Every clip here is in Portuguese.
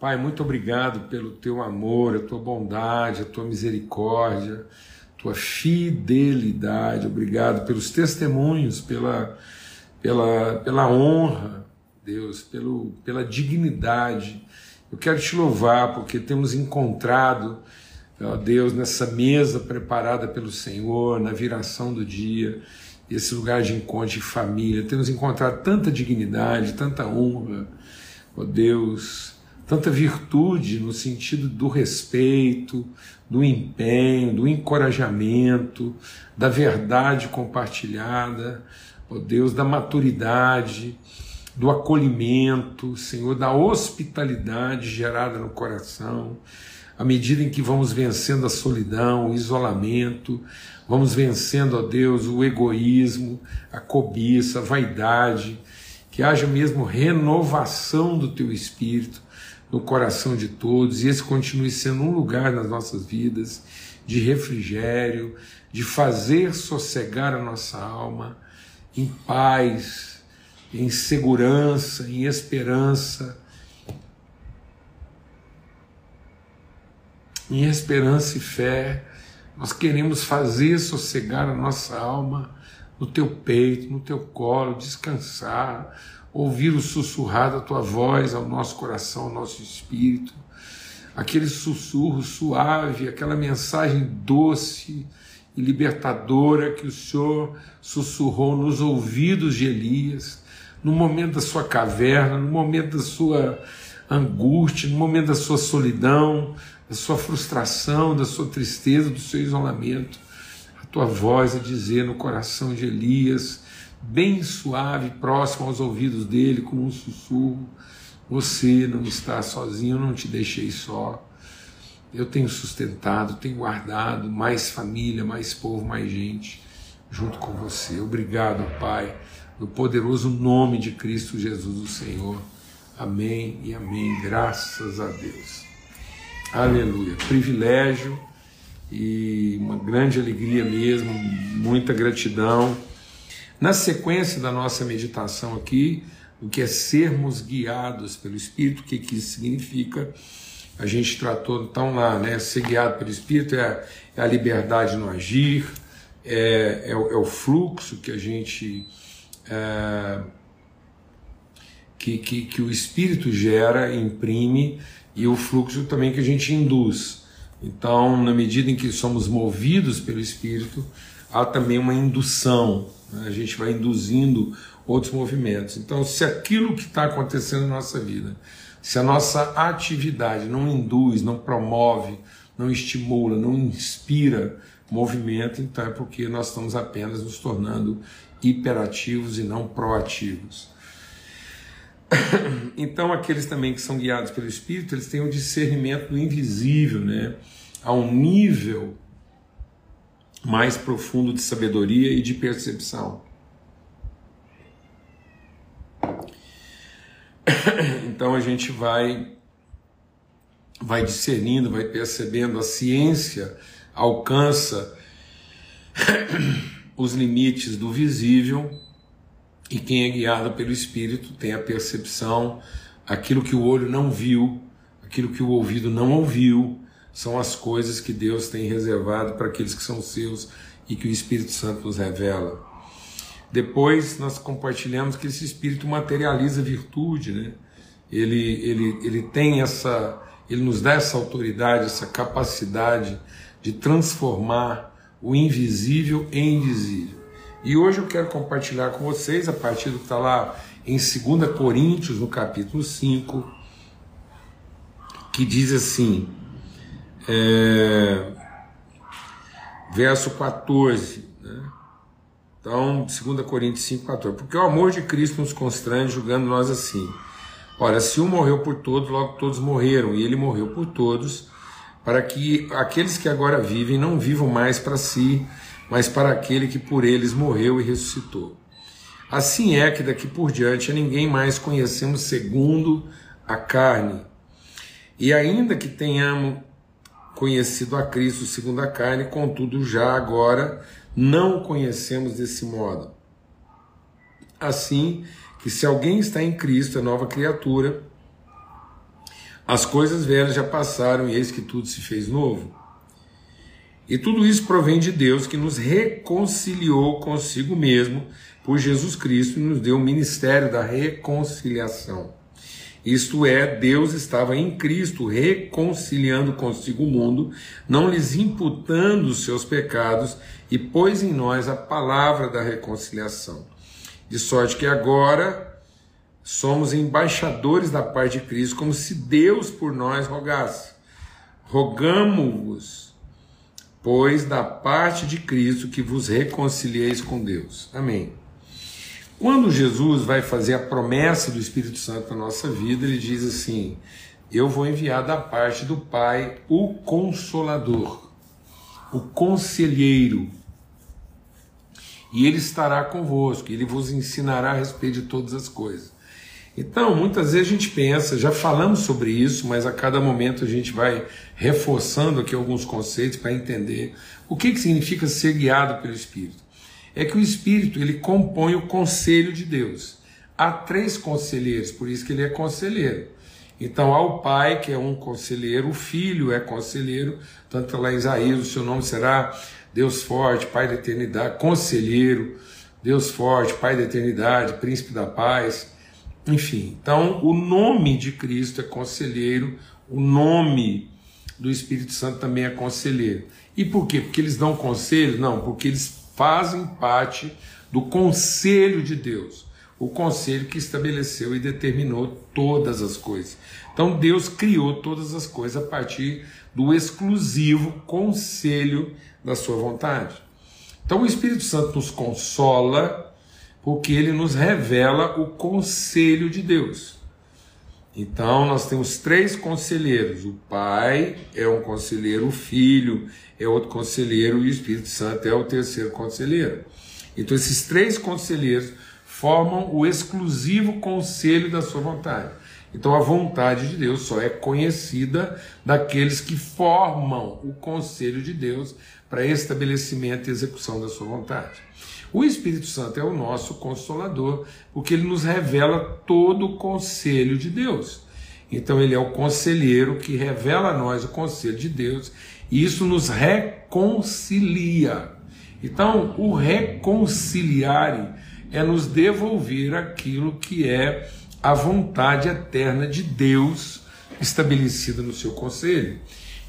Pai, muito obrigado pelo teu amor, a tua bondade, a tua misericórdia, a tua fidelidade. Obrigado pelos testemunhos, pela, pela, pela honra, Deus, pelo, pela dignidade. Eu quero te louvar porque temos encontrado, ó Deus, nessa mesa preparada pelo Senhor, na viração do dia, esse lugar de encontro de família. Temos encontrado tanta dignidade, tanta honra, ó Deus tanta virtude no sentido do respeito, do empenho, do encorajamento, da verdade compartilhada, ó Deus, da maturidade, do acolhimento, Senhor, da hospitalidade gerada no coração, à medida em que vamos vencendo a solidão, o isolamento, vamos vencendo, ó Deus, o egoísmo, a cobiça, a vaidade, que haja mesmo renovação do teu espírito, no coração de todos e esse continue sendo um lugar nas nossas vidas de refrigério, de fazer sossegar a nossa alma em paz, em segurança, em esperança. Em esperança e fé, nós queremos fazer sossegar a nossa alma no teu peito, no teu colo, descansar, ouvir o sussurrar da tua voz ao nosso coração, ao nosso espírito, aquele sussurro suave, aquela mensagem doce e libertadora que o Senhor sussurrou nos ouvidos de Elias, no momento da sua caverna, no momento da sua angústia, no momento da sua solidão, da sua frustração, da sua tristeza, do seu isolamento. A tua voz a dizer no coração de Elias, bem suave, próximo aos ouvidos dele, como um sussurro: Você não está sozinho, eu não te deixei só. Eu tenho sustentado, tenho guardado mais família, mais povo, mais gente junto com você. Obrigado, Pai, no poderoso nome de Cristo Jesus, o Senhor. Amém e amém. Graças a Deus. Aleluia. Privilégio e uma grande alegria mesmo, muita gratidão na sequência da nossa meditação aqui, o que é sermos guiados pelo Espírito, o que, que isso significa? A gente tratou então lá, né? Ser guiado pelo Espírito é, é a liberdade no agir, é, é, o, é, o, fluxo que a gente. É, que, que, que o Espírito gera, imprime, e o fluxo também que a gente induz. Então, na medida em que somos movidos pelo Espírito, há também uma indução? A gente vai induzindo outros movimentos. Então, se aquilo que está acontecendo na nossa vida, se a nossa atividade não induz, não promove, não estimula, não inspira movimento, então é porque nós estamos apenas nos tornando hiperativos e não proativos. Então, aqueles também que são guiados pelo Espírito, eles têm o discernimento do invisível, né? a um nível mais profundo de sabedoria e de percepção. Então a gente vai vai discernindo, vai percebendo a ciência alcança os limites do visível e quem é guiado pelo espírito tem a percepção aquilo que o olho não viu, aquilo que o ouvido não ouviu, são as coisas que Deus tem reservado para aqueles que são seus e que o Espírito Santo nos revela. Depois nós compartilhamos que esse Espírito materializa virtude, né? Ele, ele, ele tem essa, ele nos dá essa autoridade, essa capacidade de transformar o invisível em visível. E hoje eu quero compartilhar com vocês, a partir do que está lá em 2 Coríntios, no capítulo 5, que diz assim: é, verso 14. Né? Então, 2 Coríntios 5, 14. Porque o amor de Cristo nos constrange, julgando nós assim. Ora, se um morreu por todos, logo todos morreram, e ele morreu por todos, para que aqueles que agora vivem não vivam mais para si, mas para aquele que por eles morreu e ressuscitou. Assim é que daqui por diante a ninguém mais conhecemos segundo a carne. E ainda que tenhamos conhecido a Cristo segundo a carne, contudo, já agora não o conhecemos desse modo. Assim que se alguém está em Cristo, é nova criatura, As coisas velhas já passaram e eis que tudo se fez novo. E tudo isso provém de Deus que nos reconciliou consigo mesmo por Jesus Cristo e nos deu o ministério da reconciliação. Isto é, Deus estava em Cristo reconciliando consigo o mundo, não lhes imputando os seus pecados, e pôs em nós a palavra da reconciliação. De sorte que agora somos embaixadores da parte de Cristo, como se Deus por nós rogasse. Rogamo-vos pois da parte de Cristo que vos reconcilieis com Deus. Amém. Quando Jesus vai fazer a promessa do Espírito Santo na nossa vida, ele diz assim: Eu vou enviar da parte do Pai o Consolador, o Conselheiro, e ele estará convosco, ele vos ensinará a respeito de todas as coisas. Então, muitas vezes a gente pensa, já falamos sobre isso, mas a cada momento a gente vai reforçando aqui alguns conceitos para entender o que, que significa ser guiado pelo Espírito. É que o Espírito ele compõe o conselho de Deus. Há três conselheiros, por isso que ele é conselheiro. Então há o Pai, que é um conselheiro, o Filho é conselheiro, tanto lá em Isaías, o seu nome será Deus forte, Pai da eternidade, conselheiro, Deus forte, Pai da eternidade, príncipe da paz. Enfim, então o nome de Cristo é conselheiro, o nome do Espírito Santo também é conselheiro. E por quê? Porque eles dão conselho? Não, porque eles fazem parte do conselho de Deus, o conselho que estabeleceu e determinou todas as coisas. Então Deus criou todas as coisas a partir do exclusivo conselho da sua vontade. Então o Espírito Santo nos consola porque ele nos revela o conselho de Deus. Então, nós temos três conselheiros: o Pai é um conselheiro, o Filho é outro conselheiro e o Espírito Santo é o terceiro conselheiro. Então, esses três conselheiros formam o exclusivo conselho da sua vontade. Então, a vontade de Deus só é conhecida daqueles que formam o conselho de Deus para estabelecimento e execução da sua vontade. O Espírito Santo é o nosso consolador, porque ele nos revela todo o conselho de Deus. Então, ele é o conselheiro que revela a nós o conselho de Deus, e isso nos reconcilia. Então, o reconciliar é nos devolver aquilo que é a vontade eterna de Deus estabelecida no seu conselho.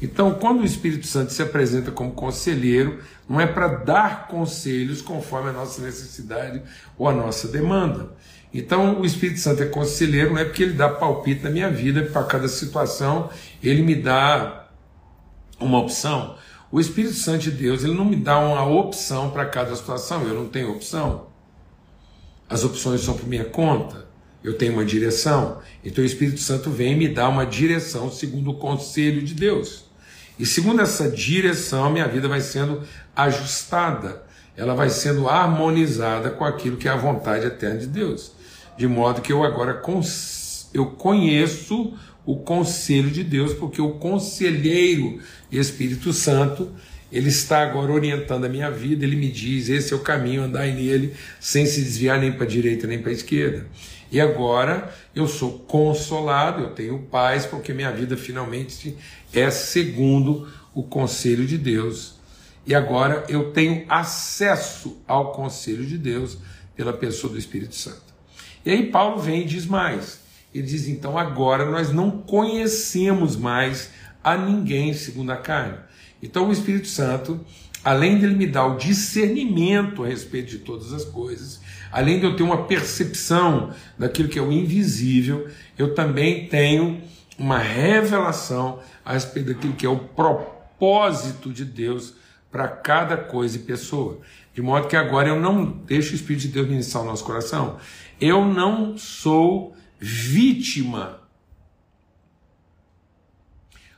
Então, quando o Espírito Santo se apresenta como conselheiro, não é para dar conselhos conforme a nossa necessidade ou a nossa demanda. Então, o Espírito Santo é conselheiro, não é porque ele dá palpite na minha vida, para cada situação ele me dá uma opção. O Espírito Santo de Deus, ele não me dá uma opção para cada situação, eu não tenho opção. As opções são por minha conta, eu tenho uma direção. Então, o Espírito Santo vem me dá uma direção segundo o conselho de Deus. E segundo essa direção, minha vida vai sendo ajustada, ela vai sendo harmonizada com aquilo que é a vontade eterna de Deus. De modo que eu agora eu conheço o conselho de Deus, porque o conselheiro Espírito Santo, ele está agora orientando a minha vida, ele me diz: esse é o caminho, andai nele, sem se desviar nem para a direita nem para a esquerda. E agora eu sou consolado, eu tenho paz, porque minha vida finalmente é segundo o conselho de Deus. E agora eu tenho acesso ao conselho de Deus pela pessoa do Espírito Santo. E aí Paulo vem e diz mais. Ele diz: então agora nós não conhecemos mais a ninguém segundo a carne. Então o Espírito Santo, além dele me dar o discernimento a respeito de todas as coisas, além de eu ter uma percepção daquilo que é o invisível, eu também tenho uma revelação a respeito daquilo que é o propósito de Deus para cada coisa e pessoa. De modo que agora eu não deixo o Espírito de Deus ministrar o nosso coração. Eu não sou vítima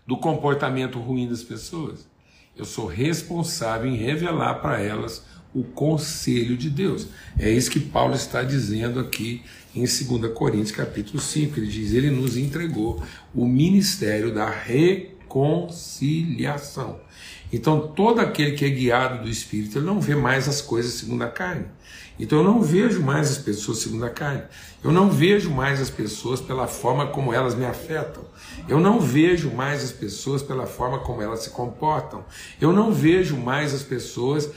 do comportamento ruim das pessoas. Eu sou responsável em revelar para elas o conselho de Deus. É isso que Paulo está dizendo aqui em 2 Coríntios capítulo 5. Ele diz: Ele nos entregou o ministério da reconciliação. Então, todo aquele que é guiado do Espírito, ele não vê mais as coisas segundo a carne. Então, eu não vejo mais as pessoas segundo a carne. Eu não vejo mais as pessoas pela forma como elas me afetam. Eu não vejo mais as pessoas pela forma como elas se comportam. Eu não vejo mais as pessoas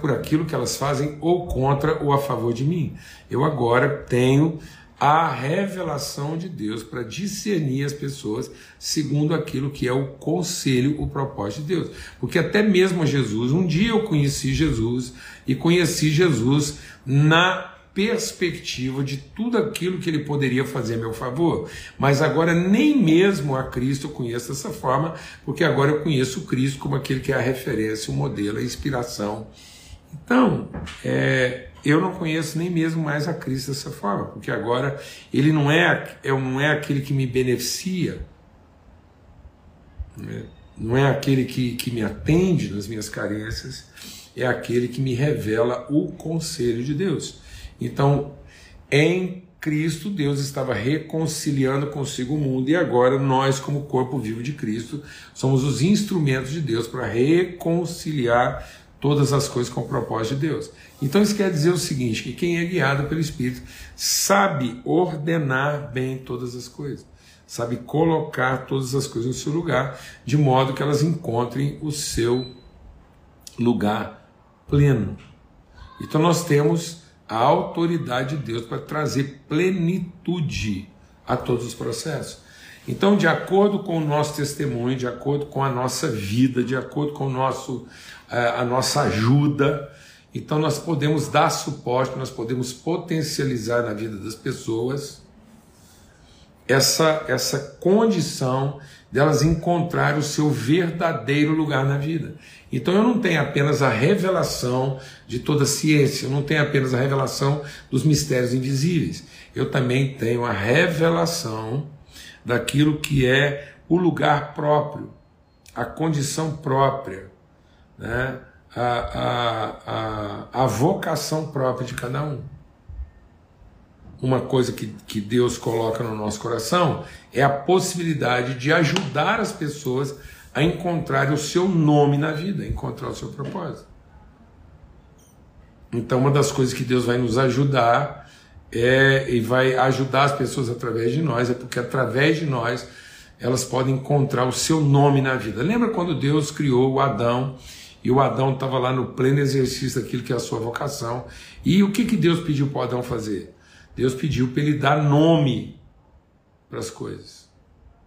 por aquilo que elas fazem ou contra ou a favor de mim. Eu agora tenho a revelação de Deus para discernir as pessoas segundo aquilo que é o conselho, o propósito de Deus. Porque até mesmo Jesus, um dia eu conheci Jesus e conheci Jesus na perspectiva de tudo aquilo que ele poderia fazer a meu favor. Mas agora nem mesmo a Cristo eu conheço dessa forma, porque agora eu conheço Cristo como aquele que é a referência, o modelo, a inspiração. Então, é, eu não conheço nem mesmo mais a Cristo dessa forma, porque agora ele não é, é não é aquele que me beneficia, né? não é aquele que, que me atende nas minhas carências, é aquele que me revela o conselho de Deus. Então, em Cristo, Deus estava reconciliando consigo o mundo, e agora nós, como corpo vivo de Cristo, somos os instrumentos de Deus para reconciliar todas as coisas com o propósito de Deus. Então isso quer dizer o seguinte, que quem é guiado pelo Espírito sabe ordenar bem todas as coisas, sabe colocar todas as coisas no seu lugar, de modo que elas encontrem o seu lugar pleno. Então nós temos a autoridade de Deus para trazer plenitude a todos os processos. Então, de acordo com o nosso testemunho, de acordo com a nossa vida, de acordo com o nosso é, a nossa ajuda. Então nós podemos dar suporte, nós podemos potencializar na vida das pessoas essa, essa condição delas encontrar o seu verdadeiro lugar na vida. Então eu não tenho apenas a revelação de toda a ciência, eu não tenho apenas a revelação dos mistérios invisíveis, eu também tenho a revelação daquilo que é o lugar próprio, a condição própria, né, a, a, a, a vocação própria de cada um. Uma coisa que, que Deus coloca no nosso coração é a possibilidade de ajudar as pessoas a encontrar o seu nome na vida, encontrar o seu propósito. Então, uma das coisas que Deus vai nos ajudar é, e vai ajudar as pessoas através de nós, é porque através de nós elas podem encontrar o seu nome na vida. Lembra quando Deus criou o Adão e o Adão estava lá no pleno exercício daquilo que é a sua vocação. E o que, que Deus pediu para o Adão fazer? Deus pediu para ele dar nome para as coisas.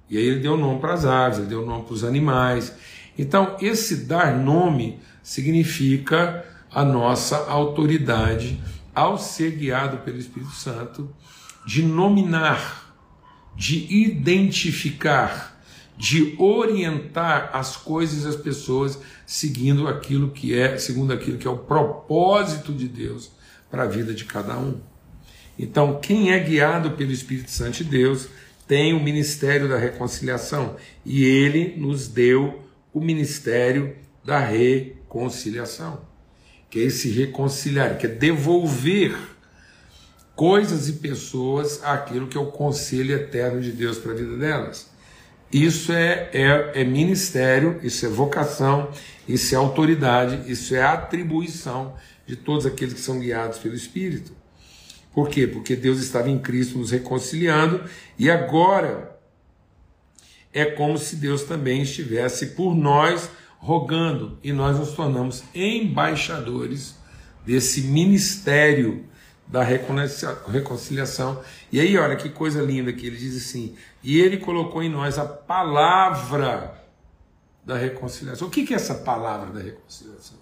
E aí ele deu nome para as aves, ele deu nome para os animais. Então, esse dar nome significa a nossa autoridade ao ser guiado pelo Espírito Santo de nominar, de identificar de orientar as coisas e as pessoas seguindo aquilo que é, segundo aquilo que é o propósito de Deus para a vida de cada um. Então, quem é guiado pelo Espírito Santo de Deus tem o ministério da reconciliação e ele nos deu o ministério da reconciliação, que é esse reconciliar, que é devolver coisas e pessoas aquilo que é o conselho eterno de Deus para a vida delas. Isso é, é, é ministério, isso é vocação, isso é autoridade, isso é atribuição de todos aqueles que são guiados pelo Espírito. Por quê? Porque Deus estava em Cristo nos reconciliando e agora é como se Deus também estivesse por nós rogando e nós nos tornamos embaixadores desse ministério da reconciliação. E aí, olha que coisa linda que ele diz assim: e ele colocou em nós a palavra da reconciliação. O que é essa palavra da reconciliação?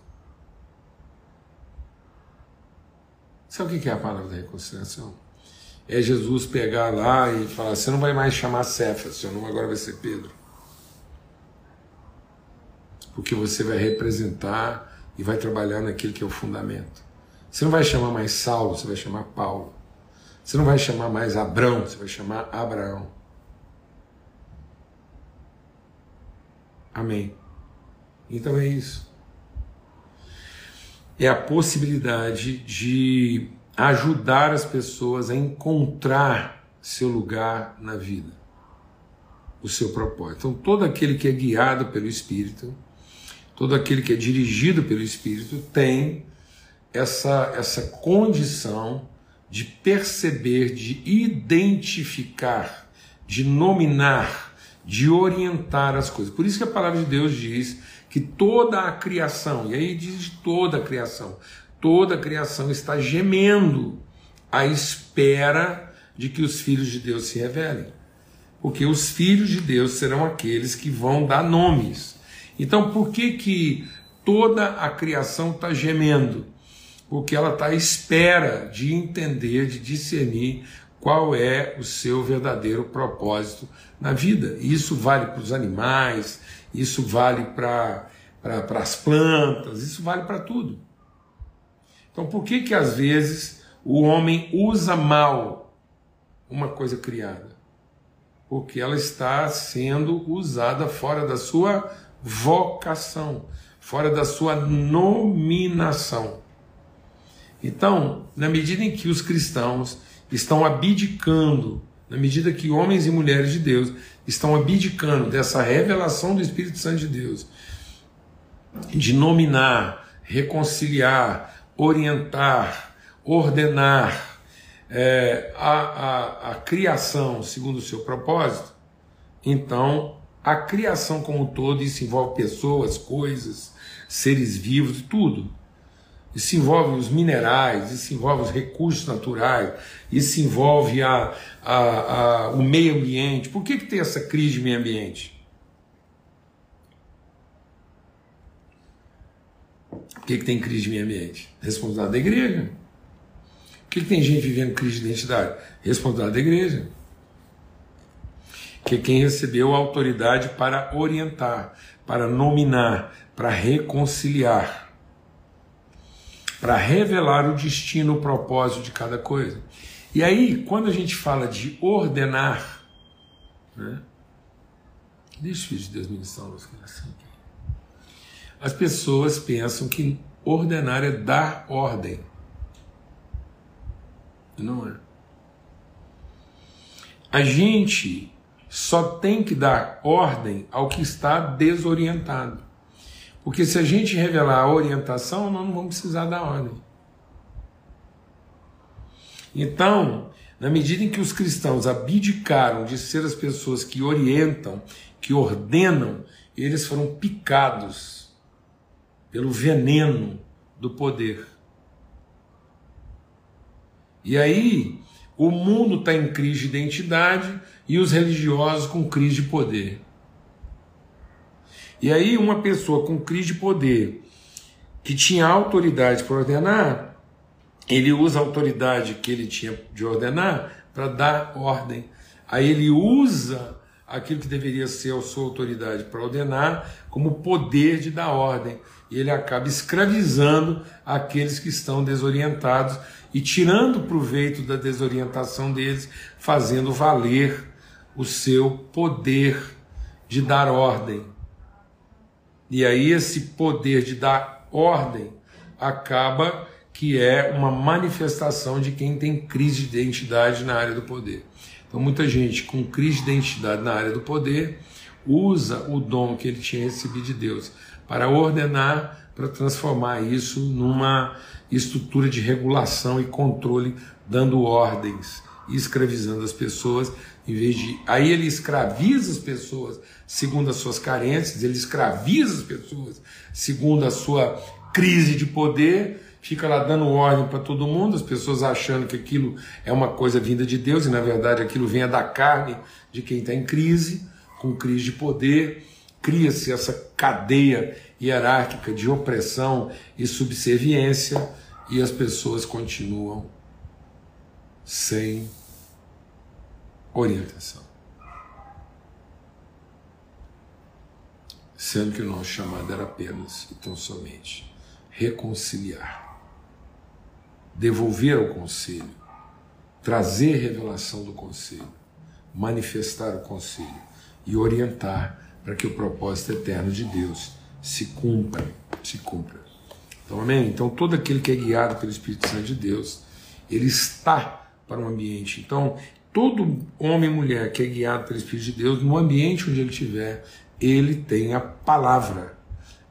Sabe o que é a palavra da reconciliação? É Jesus pegar lá e falar: você não vai mais chamar Cefas, seu nome agora vai ser Pedro. Porque você vai representar e vai trabalhar naquilo que é o fundamento. Você não vai chamar mais Saulo, você vai chamar Paulo. Você não vai chamar mais Abrão, você vai chamar Abraão. Amém. Então é isso. É a possibilidade de ajudar as pessoas a encontrar seu lugar na vida, o seu propósito. Então, todo aquele que é guiado pelo Espírito, todo aquele que é dirigido pelo Espírito tem essa, essa condição de perceber, de identificar, de nominar, de orientar as coisas. Por isso que a palavra de Deus diz que toda a criação, e aí diz toda a criação, toda a criação está gemendo à espera de que os filhos de Deus se revelem. Porque os filhos de Deus serão aqueles que vão dar nomes. Então, por que que toda a criação está gemendo? Porque ela está à espera de entender, de discernir qual é o seu verdadeiro propósito na vida. E isso vale para os animais, isso vale para pra, as plantas, isso vale para tudo. Então, por que que às vezes o homem usa mal uma coisa criada? Porque ela está sendo usada fora da sua vocação, fora da sua nominação. Então, na medida em que os cristãos estão abdicando, na medida que homens e mulheres de Deus estão abdicando dessa revelação do Espírito Santo de Deus, de nominar, reconciliar, orientar, ordenar é, a, a, a criação segundo o seu propósito, então a criação como um todo, isso envolve pessoas, coisas, seres vivos, tudo. Isso envolve os minerais, isso envolve os recursos naturais, isso envolve a, a, a, o meio ambiente. Por que, que tem essa crise de meio ambiente? Por que, que tem crise de meio ambiente? Responsabilidade da igreja. Por que, que tem gente vivendo crise de identidade? Responsabilidade da igreja. Que quem recebeu a autoridade para orientar, para nominar, para reconciliar para revelar o destino, o propósito de cada coisa. E aí, quando a gente fala de ordenar, né? deixa o Filho de Deus ministrar o coração aqui. As pessoas pensam que ordenar é dar ordem. Não é. A gente só tem que dar ordem ao que está desorientado. Porque se a gente revelar a orientação, nós não vamos precisar da ordem. Então, na medida em que os cristãos abdicaram de ser as pessoas que orientam, que ordenam, eles foram picados pelo veneno do poder. E aí, o mundo está em crise de identidade e os religiosos com crise de poder. E aí, uma pessoa com crise de poder, que tinha autoridade para ordenar, ele usa a autoridade que ele tinha de ordenar para dar ordem. Aí ele usa aquilo que deveria ser a sua autoridade para ordenar como poder de dar ordem. E ele acaba escravizando aqueles que estão desorientados e tirando proveito da desorientação deles, fazendo valer o seu poder de dar ordem. E aí esse poder de dar ordem acaba que é uma manifestação de quem tem crise de identidade na área do poder. Então muita gente com crise de identidade na área do poder usa o dom que ele tinha recebido de Deus para ordenar, para transformar isso numa estrutura de regulação e controle, dando ordens escravizando as pessoas, em vez de. Aí ele escraviza as pessoas segundo as suas carências, ele escraviza as pessoas segundo a sua crise de poder, fica lá dando ordem para todo mundo, as pessoas achando que aquilo é uma coisa vinda de Deus e na verdade aquilo vem da carne de quem está em crise, com crise de poder. Cria-se essa cadeia hierárquica de opressão e subserviência e as pessoas continuam sem orientação. Sendo que o nosso chamado era apenas e tão somente reconciliar, devolver ao conselho, trazer revelação do conselho, manifestar o conselho e orientar para que o propósito eterno de Deus se cumpra, se cumpra. Então, amém? Então, todo aquele que é guiado pelo Espírito Santo de Deus, ele está para o ambiente. Então, todo homem e mulher que é guiado pelo Espírito de Deus, no ambiente onde ele estiver, ele tem a palavra,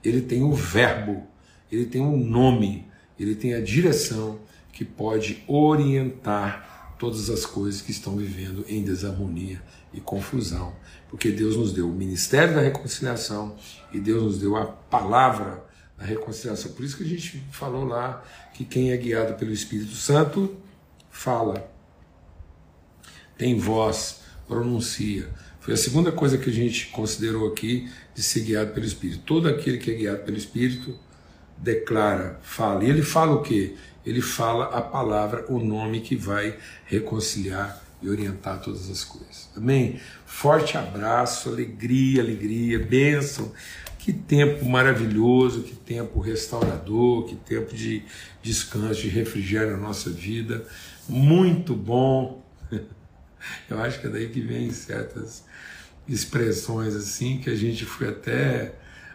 ele tem o verbo, ele tem o nome, ele tem a direção que pode orientar todas as coisas que estão vivendo em desarmonia e confusão. Porque Deus nos deu o ministério da reconciliação e Deus nos deu a palavra da reconciliação. Por isso que a gente falou lá que quem é guiado pelo Espírito Santo fala, tem voz, pronuncia. Foi a segunda coisa que a gente considerou aqui de ser guiado pelo Espírito. Todo aquele que é guiado pelo Espírito declara, fala. E ele fala o quê? Ele fala a palavra, o nome que vai reconciliar e orientar todas as coisas. Amém? Forte abraço, alegria, alegria, bênção. Que tempo maravilhoso, que tempo restaurador, que tempo de descanso, de refrigério na nossa vida. Muito bom. Eu acho que é daí que vem certas expressões assim que a gente foi até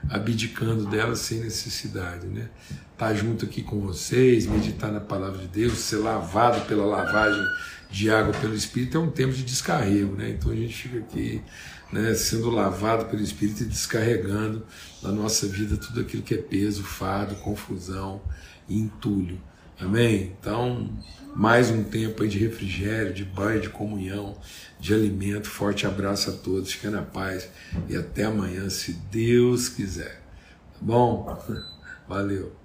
abdicando delas sem necessidade, né? Estar tá junto aqui com vocês, meditar na palavra de Deus, ser lavado pela lavagem de água pelo Espírito é um tempo de descarrego, né? Então a gente fica aqui, né, sendo lavado pelo Espírito e descarregando na nossa vida tudo aquilo que é peso, fardo, confusão entulho. Amém? Então, mais um tempo aí de refrigério, de banho, de comunhão, de alimento. Forte abraço a todos, fica na paz e até amanhã, se Deus quiser. Tá bom? Valeu.